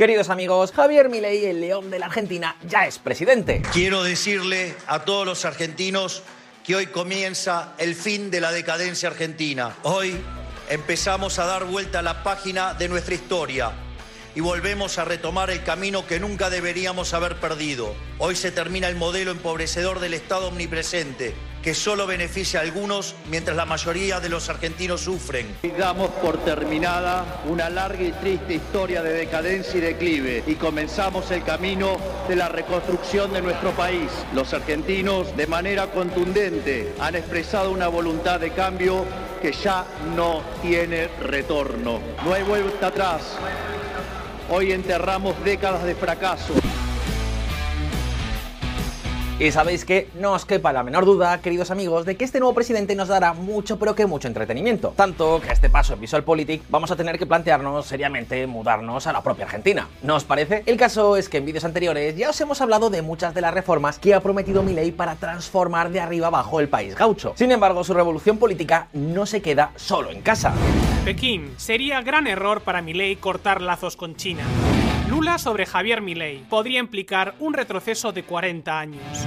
Queridos amigos, Javier Milei, el león de la Argentina, ya es presidente. Quiero decirle a todos los argentinos que hoy comienza el fin de la decadencia argentina. Hoy empezamos a dar vuelta a la página de nuestra historia y volvemos a retomar el camino que nunca deberíamos haber perdido. Hoy se termina el modelo empobrecedor del Estado omnipresente que solo beneficia a algunos mientras la mayoría de los argentinos sufren. Damos por terminada una larga y triste historia de decadencia y declive y comenzamos el camino de la reconstrucción de nuestro país. Los argentinos de manera contundente han expresado una voluntad de cambio que ya no tiene retorno. No hay vuelta atrás. Hoy enterramos décadas de fracaso. Y sabéis que no os quepa la menor duda, queridos amigos, de que este nuevo presidente nos dará mucho pero que mucho entretenimiento. Tanto que a este paso en VisualPolitik vamos a tener que plantearnos seriamente mudarnos a la propia Argentina. ¿No os parece? El caso es que en vídeos anteriores ya os hemos hablado de muchas de las reformas que ha prometido Milei para transformar de arriba abajo el país gaucho. Sin embargo, su revolución política no se queda solo en casa. Pekín, sería gran error para Milei cortar lazos con China. Lula sobre Javier Milei podría implicar un retroceso de 40 años.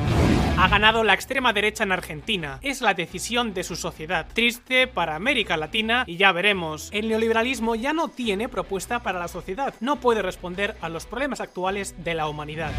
Ha ganado la extrema derecha en Argentina. Es la decisión de su sociedad. Triste para América Latina y ya veremos. El neoliberalismo ya no tiene propuesta para la sociedad. No puede responder a los problemas actuales de la humanidad.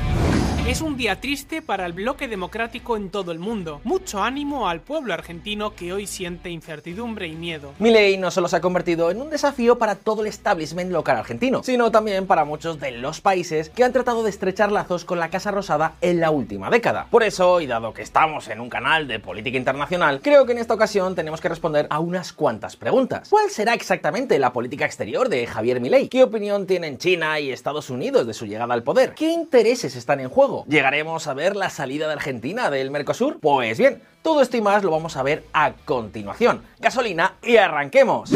Es un día triste para el bloque democrático en todo el mundo. Mucho ánimo al pueblo argentino que hoy siente incertidumbre y miedo. Milei no solo se ha convertido en un desafío para todo el establishment local argentino, sino también para muchos de los países que han tratado de estrechar lazos con la Casa Rosada en la última década. Por eso, y dado que estamos en un canal de política internacional, creo que en esta ocasión tenemos que responder a unas cuantas preguntas. ¿Cuál será exactamente la política exterior de Javier Milei? ¿Qué opinión tienen China y Estados Unidos de su llegada al poder? ¿Qué intereses están en juego? ¿Llegaremos a ver la salida de Argentina del Mercosur? Pues bien, todo esto y más lo vamos a ver a continuación. Gasolina y arranquemos.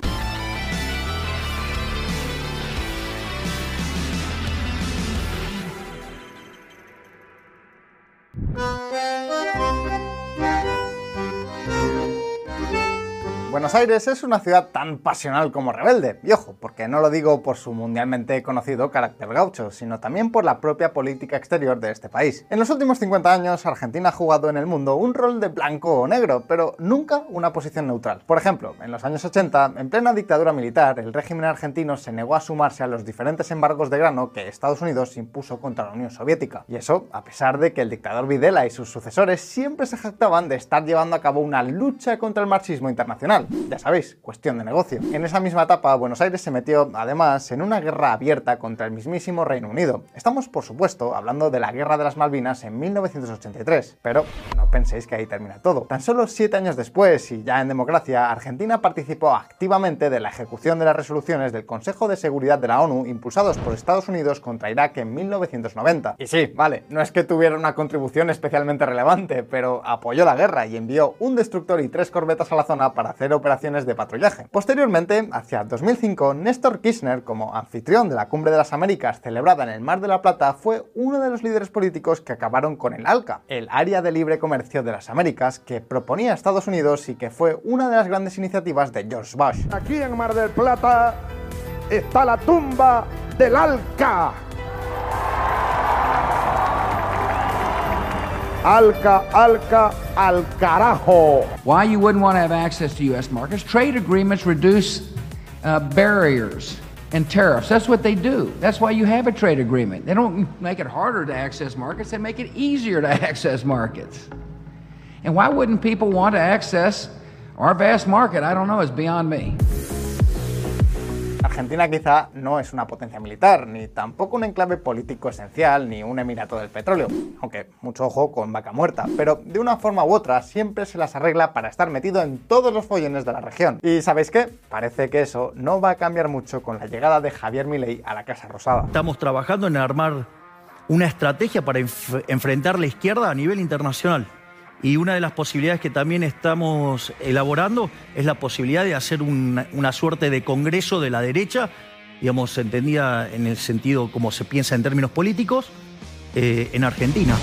Buenos Aires es una ciudad tan pasional como rebelde, y ojo, porque no lo digo por su mundialmente conocido carácter gaucho, sino también por la propia política exterior de este país. En los últimos 50 años, Argentina ha jugado en el mundo un rol de blanco o negro, pero nunca una posición neutral. Por ejemplo, en los años 80, en plena dictadura militar, el régimen argentino se negó a sumarse a los diferentes embargos de grano que Estados Unidos impuso contra la Unión Soviética. Y eso, a pesar de que el dictador Videla y sus sucesores siempre se jactaban de estar llevando a cabo una lucha contra el marxismo internacional. Ya sabéis, cuestión de negocio. En esa misma etapa, Buenos Aires se metió, además, en una guerra abierta contra el mismísimo Reino Unido. Estamos, por supuesto, hablando de la Guerra de las Malvinas en 1983, pero no penséis que ahí termina todo. Tan solo siete años después, y ya en democracia, Argentina participó activamente de la ejecución de las resoluciones del Consejo de Seguridad de la ONU impulsados por Estados Unidos contra Irak en 1990. Y sí, vale, no es que tuviera una contribución especialmente relevante, pero apoyó la guerra y envió un destructor y tres corbetas a la zona para hacer operaciones de patrullaje. Posteriormente, hacia 2005, Néstor Kirchner, como anfitrión de la Cumbre de las Américas celebrada en el Mar de la Plata, fue uno de los líderes políticos que acabaron con el ALCA, el Área de Libre Comercio de las Américas, que proponía Estados Unidos y que fue una de las grandes iniciativas de George Bush. Aquí en Mar del Plata está la tumba del ALCA. Alca, alca, al carajo. Why you wouldn't want to have access to U.S. markets? Trade agreements reduce uh, barriers and tariffs. That's what they do. That's why you have a trade agreement. They don't make it harder to access markets, they make it easier to access markets. And why wouldn't people want to access our vast market? I don't know, it's beyond me. Argentina quizá no es una potencia militar, ni tampoco un enclave político esencial, ni un emirato del petróleo, aunque mucho ojo con vaca muerta, pero de una forma u otra siempre se las arregla para estar metido en todos los follones de la región. Y ¿sabéis qué? Parece que eso no va a cambiar mucho con la llegada de Javier Milei a la Casa Rosada. Estamos trabajando en armar una estrategia para enfrentar la izquierda a nivel internacional. Y una de las posibilidades que también estamos elaborando es la posibilidad de hacer una, suerte de congreso de la derecha, digamos, entendida en el sentido como se piensa en términos políticos, eh, en Argentina.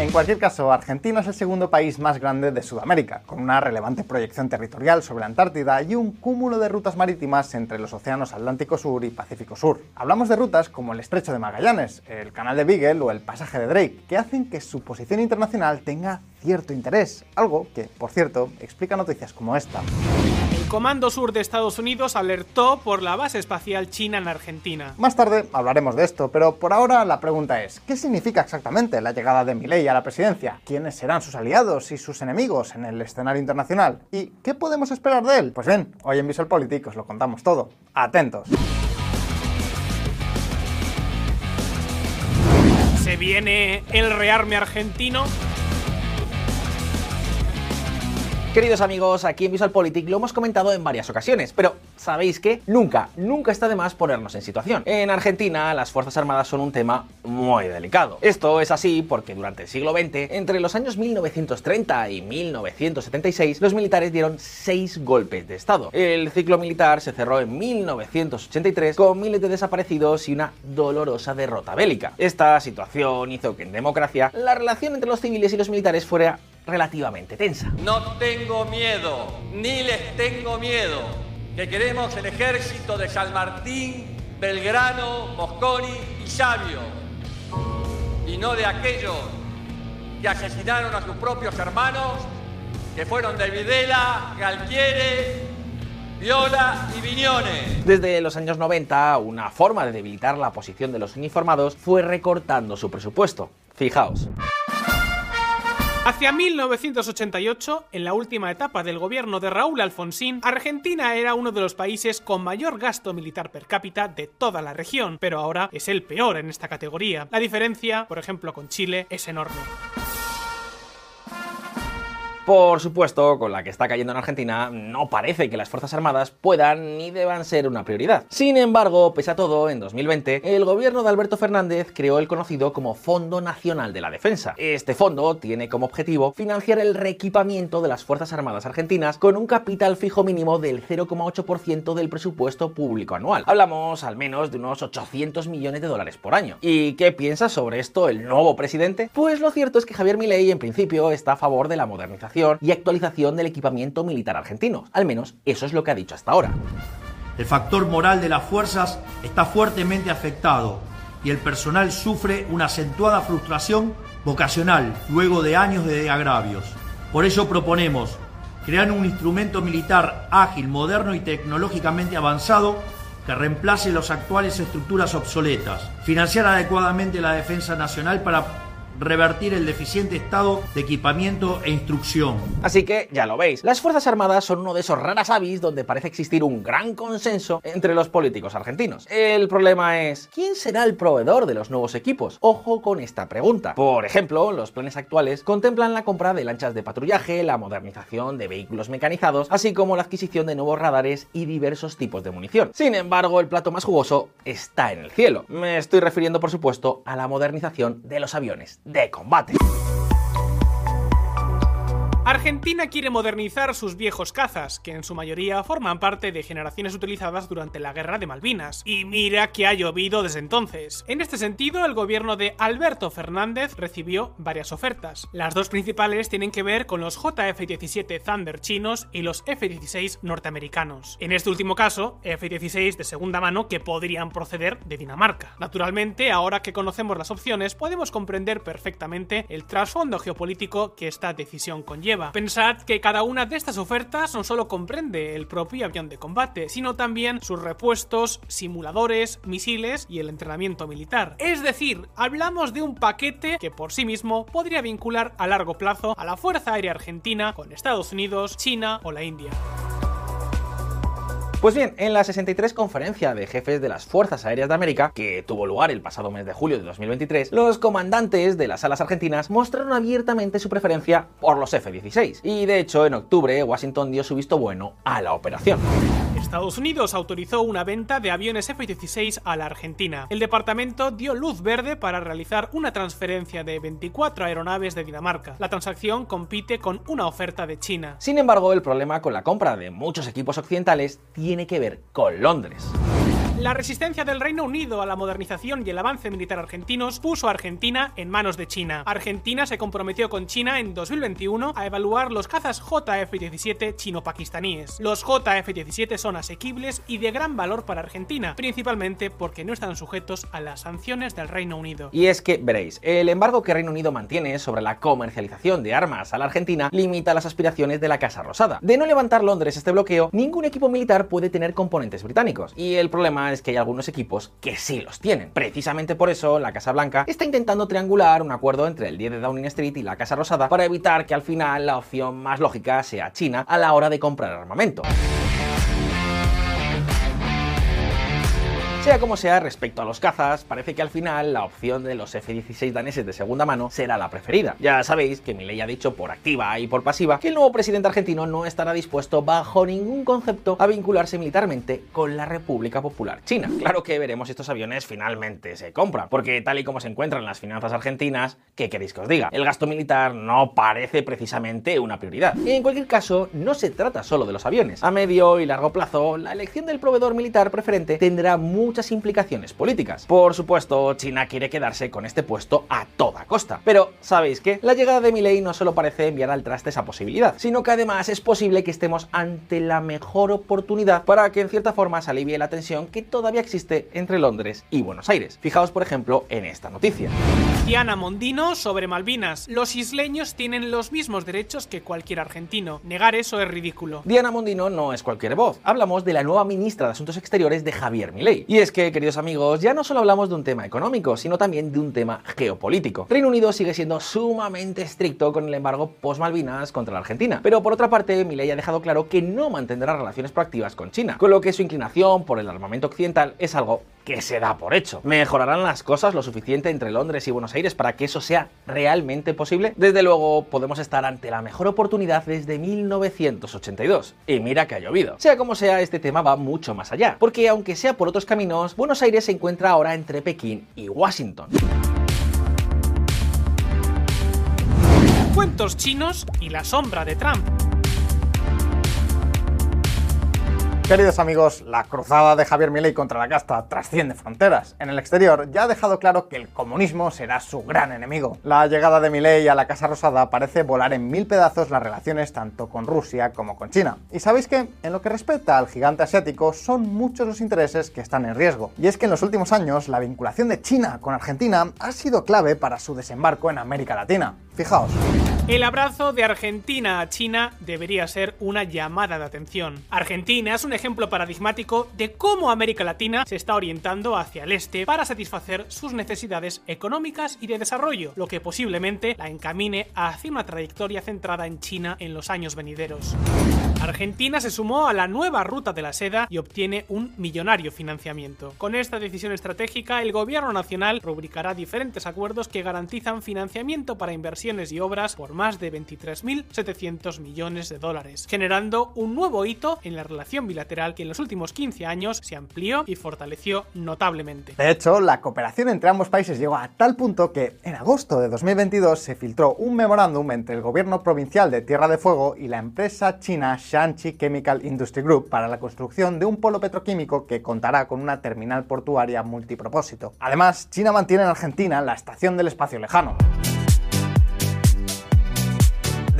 En cualquier caso, Argentina es el segundo país más grande de Sudamérica, con una relevante proyección territorial sobre la Antártida y un cúmulo de rutas marítimas entre los océanos Atlántico Sur y Pacífico Sur. Hablamos de rutas como el Estrecho de Magallanes, el Canal de Beagle o el Pasaje de Drake, que hacen que su posición internacional tenga cierto interés, algo que, por cierto, explica noticias como esta. Comando Sur de Estados Unidos alertó por la base espacial china en Argentina. Más tarde hablaremos de esto, pero por ahora la pregunta es, ¿qué significa exactamente la llegada de Milei a la presidencia? ¿Quiénes serán sus aliados y sus enemigos en el escenario internacional? ¿Y qué podemos esperar de él? Pues bien, hoy en Visual Politics os lo contamos todo. Atentos. ¿Se viene el rearme argentino? Queridos amigos, aquí en VisualPolitik lo hemos comentado en varias ocasiones, pero ¿sabéis qué? Nunca, nunca está de más ponernos en situación. En Argentina, las Fuerzas Armadas son un tema muy delicado. Esto es así porque durante el siglo XX, entre los años 1930 y 1976, los militares dieron seis golpes de Estado. El ciclo militar se cerró en 1983 con miles de desaparecidos y una dolorosa derrota bélica. Esta situación hizo que en democracia la relación entre los civiles y los militares fuera relativamente tensa. No tengo miedo, ni les tengo miedo, que queremos el ejército de San Martín, Belgrano, Mosconi y Sabio, y no de aquellos que asesinaron a sus propios hermanos, que fueron de Videla, Galtiere, Viola y Viñones. Desde los años 90, una forma de debilitar la posición de los uniformados fue recortando su presupuesto. Fijaos. Hacia 1988, en la última etapa del gobierno de Raúl Alfonsín, Argentina era uno de los países con mayor gasto militar per cápita de toda la región, pero ahora es el peor en esta categoría. La diferencia, por ejemplo, con Chile es enorme. Por supuesto, con la que está cayendo en Argentina, no parece que las Fuerzas Armadas puedan ni deban ser una prioridad. Sin embargo, pese a todo, en 2020, el gobierno de Alberto Fernández creó el conocido como Fondo Nacional de la Defensa. Este fondo tiene como objetivo financiar el reequipamiento de las Fuerzas Armadas argentinas con un capital fijo mínimo del 0,8% del presupuesto público anual. Hablamos al menos de unos 800 millones de dólares por año. ¿Y qué piensa sobre esto el nuevo presidente? Pues lo cierto es que Javier Milei en principio está a favor de la modernización y actualización del equipamiento militar argentino. Al menos eso es lo que ha dicho hasta ahora. El factor moral de las fuerzas está fuertemente afectado y el personal sufre una acentuada frustración vocacional luego de años de agravios. Por ello proponemos crear un instrumento militar ágil, moderno y tecnológicamente avanzado que reemplace las actuales estructuras obsoletas, financiar adecuadamente la defensa nacional para revertir el deficiente estado de equipamiento e instrucción. Así que ya lo veis, las Fuerzas Armadas son uno de esos raras avis donde parece existir un gran consenso entre los políticos argentinos. El problema es, ¿quién será el proveedor de los nuevos equipos? Ojo con esta pregunta. Por ejemplo, los planes actuales contemplan la compra de lanchas de patrullaje, la modernización de vehículos mecanizados, así como la adquisición de nuevos radares y diversos tipos de munición. Sin embargo, el plato más jugoso está en el cielo. Me estoy refiriendo, por supuesto, a la modernización de los aviones de combate. Argentina quiere modernizar sus viejos cazas, que en su mayoría forman parte de generaciones utilizadas durante la Guerra de Malvinas. Y mira que ha llovido desde entonces. En este sentido, el gobierno de Alberto Fernández recibió varias ofertas. Las dos principales tienen que ver con los JF-17 Thunder chinos y los F-16 norteamericanos. En este último caso, F-16 de segunda mano que podrían proceder de Dinamarca. Naturalmente, ahora que conocemos las opciones, podemos comprender perfectamente el trasfondo geopolítico que esta decisión conlleva. Pensad que cada una de estas ofertas no solo comprende el propio avión de combate, sino también sus repuestos, simuladores, misiles y el entrenamiento militar. Es decir, hablamos de un paquete que por sí mismo podría vincular a largo plazo a la Fuerza Aérea Argentina con Estados Unidos, China o la India. Pues bien, en la 63 conferencia de jefes de las Fuerzas Aéreas de América, que tuvo lugar el pasado mes de julio de 2023, los comandantes de las alas argentinas mostraron abiertamente su preferencia por los F-16. Y de hecho, en octubre, Washington dio su visto bueno a la operación. Estados Unidos autorizó una venta de aviones F-16 a la Argentina. El departamento dio luz verde para realizar una transferencia de 24 aeronaves de Dinamarca. La transacción compite con una oferta de China. Sin embargo, el problema con la compra de muchos equipos occidentales tiene que ver con Londres. La resistencia del Reino Unido a la modernización y el avance militar argentinos puso a Argentina en manos de China. Argentina se comprometió con China en 2021 a evaluar los cazas JF-17 chino-pakistaníes. Los JF-17 son asequibles y de gran valor para Argentina, principalmente porque no están sujetos a las sanciones del Reino Unido. Y es que, veréis, el embargo que Reino Unido mantiene sobre la comercialización de armas a la Argentina limita las aspiraciones de la Casa Rosada. De no levantar Londres este bloqueo, ningún equipo militar puede tener componentes británicos. Y el problema es que hay algunos equipos que sí los tienen. Precisamente por eso, la Casa Blanca está intentando triangular un acuerdo entre el 10 de Downing Street y la Casa Rosada para evitar que al final la opción más lógica sea China a la hora de comprar armamento. Sea como sea, respecto a los cazas, parece que al final la opción de los F-16 daneses de segunda mano será la preferida. Ya sabéis que Milei ha dicho por activa y por pasiva que el nuevo presidente argentino no estará dispuesto bajo ningún concepto a vincularse militarmente con la República Popular China. Claro que veremos si estos aviones finalmente se compran, porque tal y como se encuentran las finanzas argentinas, ¿qué queréis que os diga? El gasto militar no parece precisamente una prioridad. Y en cualquier caso, no se trata solo de los aviones. A medio y largo plazo, la elección del proveedor militar preferente tendrá muchas implicaciones políticas. Por supuesto, China quiere quedarse con este puesto a toda costa. Pero, ¿sabéis qué? La llegada de Milei no solo parece enviar al traste esa posibilidad, sino que además es posible que estemos ante la mejor oportunidad para que en cierta forma se alivie la tensión que todavía existe entre Londres y Buenos Aires. Fijaos, por ejemplo, en esta noticia. Diana Mondino sobre Malvinas. Los isleños tienen los mismos derechos que cualquier argentino. Negar eso es ridículo. Diana Mondino no es cualquier voz. Hablamos de la nueva ministra de Asuntos Exteriores de Javier Milei. Y es que, queridos amigos, ya no solo hablamos de un tema económico, sino también de un tema geopolítico. Reino Unido sigue siendo sumamente estricto con el embargo post-Malvinas contra la Argentina. Pero por otra parte, Milei ha dejado claro que no mantendrá relaciones proactivas con China, con lo que su inclinación por el armamento occidental es algo que se da por hecho. ¿Mejorarán las cosas lo suficiente entre Londres y Buenos Aires para que eso sea realmente posible? Desde luego, podemos estar ante la mejor oportunidad desde 1982. Y mira que ha llovido. Sea como sea, este tema va mucho más allá, porque aunque sea por otros caminos, Buenos Aires se encuentra ahora entre Pekín y Washington. Cuentos chinos y la sombra de Trump. Queridos amigos, la cruzada de Javier Milei contra la casta trasciende fronteras. En el exterior ya ha dejado claro que el comunismo será su gran enemigo. La llegada de Milei a la Casa Rosada parece volar en mil pedazos las relaciones tanto con Rusia como con China. Y sabéis que, en lo que respecta al gigante asiático, son muchos los intereses que están en riesgo. Y es que en los últimos años la vinculación de China con Argentina ha sido clave para su desembarco en América Latina. Fijaos. El abrazo de Argentina a China debería ser una llamada de atención. Argentina es un ejemplo paradigmático de cómo América Latina se está orientando hacia el este para satisfacer sus necesidades económicas y de desarrollo, lo que posiblemente la encamine hacia una trayectoria centrada en China en los años venideros. Argentina se sumó a la nueva ruta de la seda y obtiene un millonario financiamiento. Con esta decisión estratégica, el gobierno nacional rubricará diferentes acuerdos que garantizan financiamiento para y obras por más de 23.700 millones de dólares, generando un nuevo hito en la relación bilateral que en los últimos 15 años se amplió y fortaleció notablemente. De hecho, la cooperación entre ambos países llegó a tal punto que en agosto de 2022 se filtró un memorándum entre el gobierno provincial de Tierra de Fuego y la empresa china Shanxi Chemical Industry Group para la construcción de un polo petroquímico que contará con una terminal portuaria multipropósito. Además, China mantiene en Argentina la Estación del Espacio Lejano.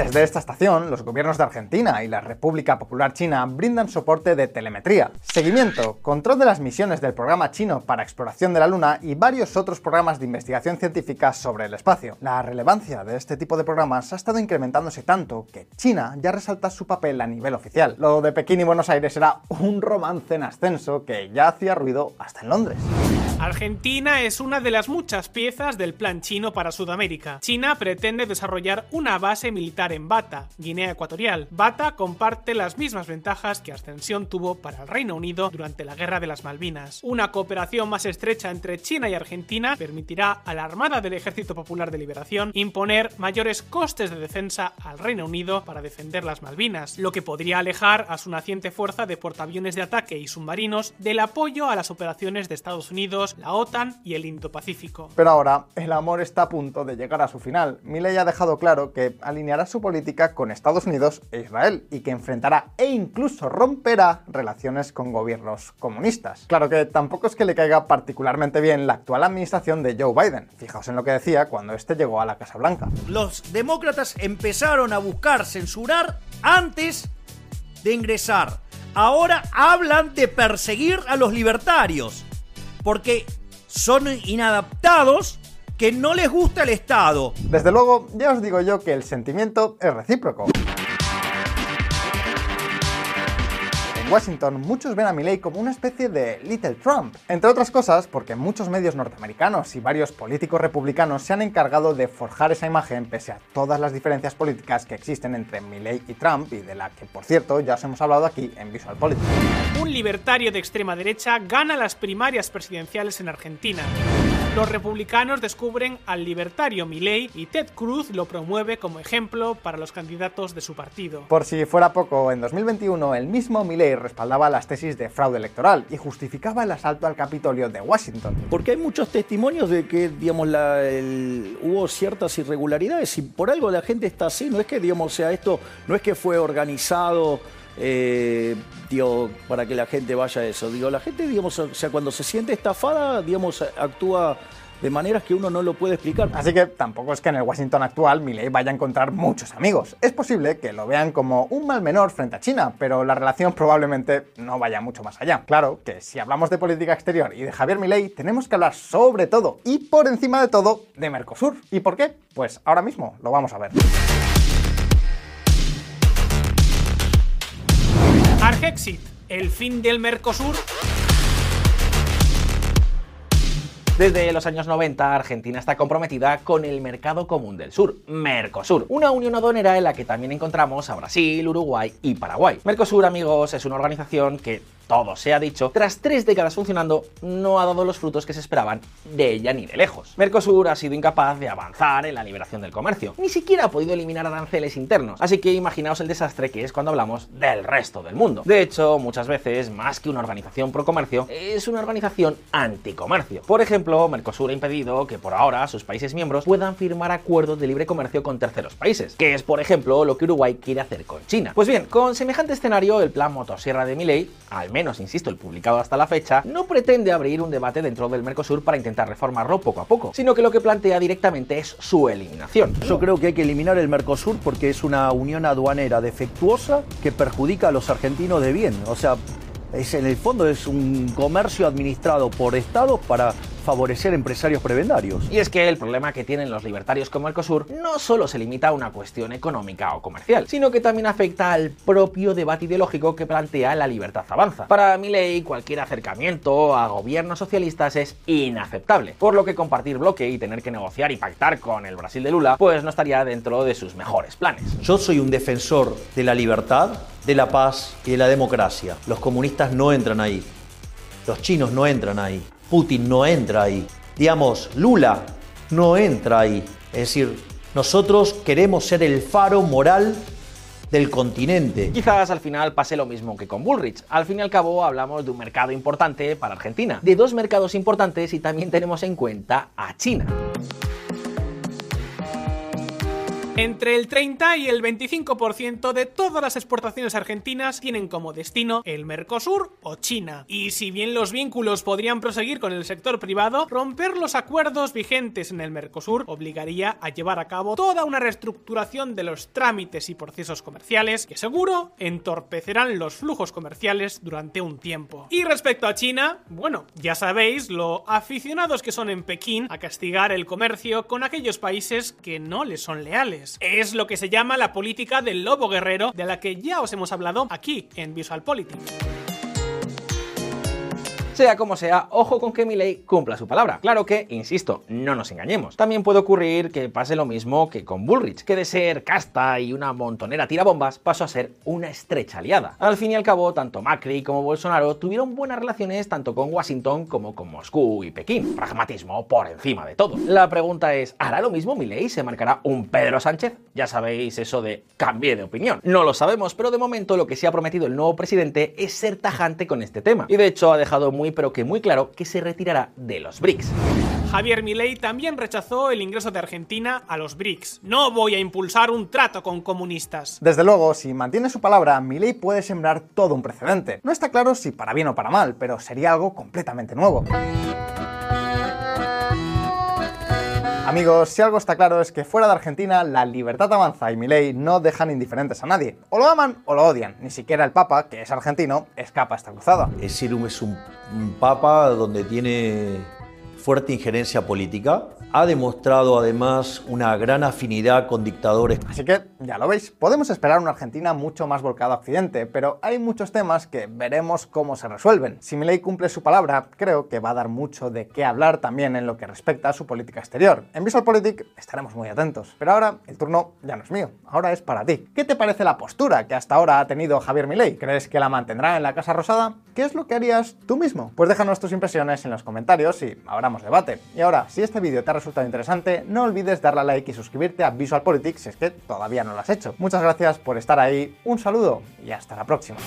Desde esta estación, los gobiernos de Argentina y la República Popular China brindan soporte de telemetría, seguimiento, control de las misiones del programa chino para exploración de la Luna y varios otros programas de investigación científica sobre el espacio. La relevancia de este tipo de programas ha estado incrementándose tanto que China ya resalta su papel a nivel oficial. Lo de Pekín y Buenos Aires era un romance en ascenso que ya hacía ruido hasta en Londres. Argentina es una de las muchas piezas del plan chino para Sudamérica. China pretende desarrollar una base militar en Bata, Guinea Ecuatorial. Bata comparte las mismas ventajas que Ascensión tuvo para el Reino Unido durante la Guerra de las Malvinas. Una cooperación más estrecha entre China y Argentina permitirá a la Armada del Ejército Popular de Liberación imponer mayores costes de defensa al Reino Unido para defender las Malvinas, lo que podría alejar a su naciente fuerza de portaaviones de ataque y submarinos del apoyo a las operaciones de Estados Unidos la OTAN y el Indo-Pacífico. Pero ahora el amor está a punto de llegar a su final. Milei ha dejado claro que alineará su política con Estados Unidos e Israel y que enfrentará e incluso romperá relaciones con gobiernos comunistas. Claro que tampoco es que le caiga particularmente bien la actual administración de Joe Biden. Fijaos en lo que decía cuando este llegó a la Casa Blanca. Los demócratas empezaron a buscar censurar antes de ingresar. Ahora hablan de perseguir a los libertarios. Porque son inadaptados que no les gusta el Estado. Desde luego, ya os digo yo que el sentimiento es recíproco. Washington, muchos ven a Milley como una especie de Little Trump. Entre otras cosas, porque muchos medios norteamericanos y varios políticos republicanos se han encargado de forjar esa imagen pese a todas las diferencias políticas que existen entre Milley y Trump y de la que, por cierto, ya os hemos hablado aquí en Visual Politics. Un libertario de extrema derecha gana las primarias presidenciales en Argentina. Los republicanos descubren al libertario Milley y Ted Cruz lo promueve como ejemplo para los candidatos de su partido. Por si fuera poco, en 2021 el mismo Milley respaldaba las tesis de fraude electoral y justificaba el asalto al Capitolio de Washington. Porque hay muchos testimonios de que, digamos, la, el- hubo ciertas irregularidades y por algo la gente está así. No es que, digamos, sea, esto no es que fue organizado. Eh, digo, para que la gente vaya a eso. Digo, la gente, digamos, o sea, cuando se siente estafada, digamos, actúa de maneras que uno no lo puede explicar. Así que tampoco es que en el Washington actual Milley vaya a encontrar muchos amigos. Es posible que lo vean como un mal menor frente a China, pero la relación probablemente no vaya mucho más allá. Claro que si hablamos de política exterior y de Javier Milley, tenemos que hablar sobre todo y por encima de todo de Mercosur. ¿Y por qué? Pues ahora mismo lo vamos a ver. Argexit, el fin del Mercosur. Desde los años 90, Argentina está comprometida con el Mercado Común del Sur, Mercosur, una unión aduanera en la que también encontramos a Brasil, Uruguay y Paraguay. Mercosur, amigos, es una organización que, todo se ha dicho, tras tres décadas funcionando, no ha dado los frutos que se esperaban de ella ni de lejos. Mercosur ha sido incapaz de avanzar en la liberación del comercio, ni siquiera ha podido eliminar aranceles internos, así que imaginaos el desastre que es cuando hablamos del resto del mundo. De hecho, muchas veces, más que una organización pro comercio, es una organización anticomercio. Por ejemplo, Mercosur ha impedido que por ahora sus países miembros puedan firmar acuerdos de libre comercio con terceros países, que es por ejemplo lo que Uruguay quiere hacer con China. Pues bien, con semejante escenario, el plan motosierra de Milei, al menos insisto, el publicado hasta la fecha, no pretende abrir un debate dentro del Mercosur para intentar reformarlo poco a poco, sino que lo que plantea directamente es su eliminación. Yo creo que hay que eliminar el Mercosur porque es una unión aduanera defectuosa que perjudica a los argentinos de bien. O sea, es, en el fondo es un comercio administrado por estados para favorecer empresarios prebendarios. Y es que el problema que tienen los libertarios como Mercosur no solo se limita a una cuestión económica o comercial, sino que también afecta al propio debate ideológico que plantea la libertad avanza. Para Milei, cualquier acercamiento a gobiernos socialistas es inaceptable, por lo que compartir bloque y tener que negociar y pactar con el Brasil de Lula, pues no estaría dentro de sus mejores planes. Yo soy un defensor de la libertad, de la paz y de la democracia. Los comunistas no entran ahí. Los chinos no entran ahí. Putin no entra ahí. Digamos, Lula no entra ahí. Es decir, nosotros queremos ser el faro moral del continente. Quizás al final pase lo mismo que con Bullrich. Al fin y al cabo hablamos de un mercado importante para Argentina, de dos mercados importantes y también tenemos en cuenta a China. Entre el 30 y el 25% de todas las exportaciones argentinas tienen como destino el Mercosur o China. Y si bien los vínculos podrían proseguir con el sector privado, romper los acuerdos vigentes en el Mercosur obligaría a llevar a cabo toda una reestructuración de los trámites y procesos comerciales que seguro entorpecerán los flujos comerciales durante un tiempo. Y respecto a China, bueno, ya sabéis lo aficionados que son en Pekín a castigar el comercio con aquellos países que no les son leales. Es lo que se llama la política del lobo guerrero, de la que ya os hemos hablado aquí en Visual Politics. Sea como sea, ojo con que Milei cumpla su palabra. Claro que, insisto, no nos engañemos. También puede ocurrir que pase lo mismo que con Bullrich, que de ser casta y una montonera tirabombas pasó a ser una estrecha aliada. Al fin y al cabo, tanto Macri como Bolsonaro tuvieron buenas relaciones tanto con Washington como con Moscú y Pekín. Pragmatismo por encima de todo. La pregunta es, ¿hará lo mismo Milei? ¿Se marcará un Pedro Sánchez? Ya sabéis eso de cambie de opinión. No lo sabemos, pero de momento lo que sí ha prometido el nuevo presidente es ser tajante con este tema. Y de hecho ha dejado muy muy pero que muy claro que se retirará de los BRICS. Javier Milei también rechazó el ingreso de Argentina a los BRICS. No voy a impulsar un trato con comunistas. Desde luego, si mantiene su palabra, Milei puede sembrar todo un precedente. No está claro si para bien o para mal, pero sería algo completamente nuevo. Amigos, si algo está claro es que fuera de Argentina la libertad avanza y Milei no dejan indiferentes a nadie. O lo aman o lo odian. Ni siquiera el Papa, que es argentino, escapa a esta cruzada. Decir, es un Papa donde tiene fuerte injerencia política. Ha demostrado además una gran afinidad con dictadores. Así que, ya lo veis, podemos esperar una Argentina mucho más volcada a Occidente, pero hay muchos temas que veremos cómo se resuelven. Si Milei cumple su palabra, creo que va a dar mucho de qué hablar también en lo que respecta a su política exterior. En VisualPolitik estaremos muy atentos. Pero ahora el turno ya no es mío, ahora es para ti. ¿Qué te parece la postura que hasta ahora ha tenido Javier Milei? ¿Crees que la mantendrá en la Casa Rosada? ¿Qué es lo que harías tú mismo? Pues déjanos tus impresiones en los comentarios y abramos debate. Y ahora, si este vídeo te ha resultado interesante, no olvides darle a like y suscribirte a VisualPolitik si es que todavía no lo has hecho. Muchas gracias por estar ahí, un saludo y hasta la próxima.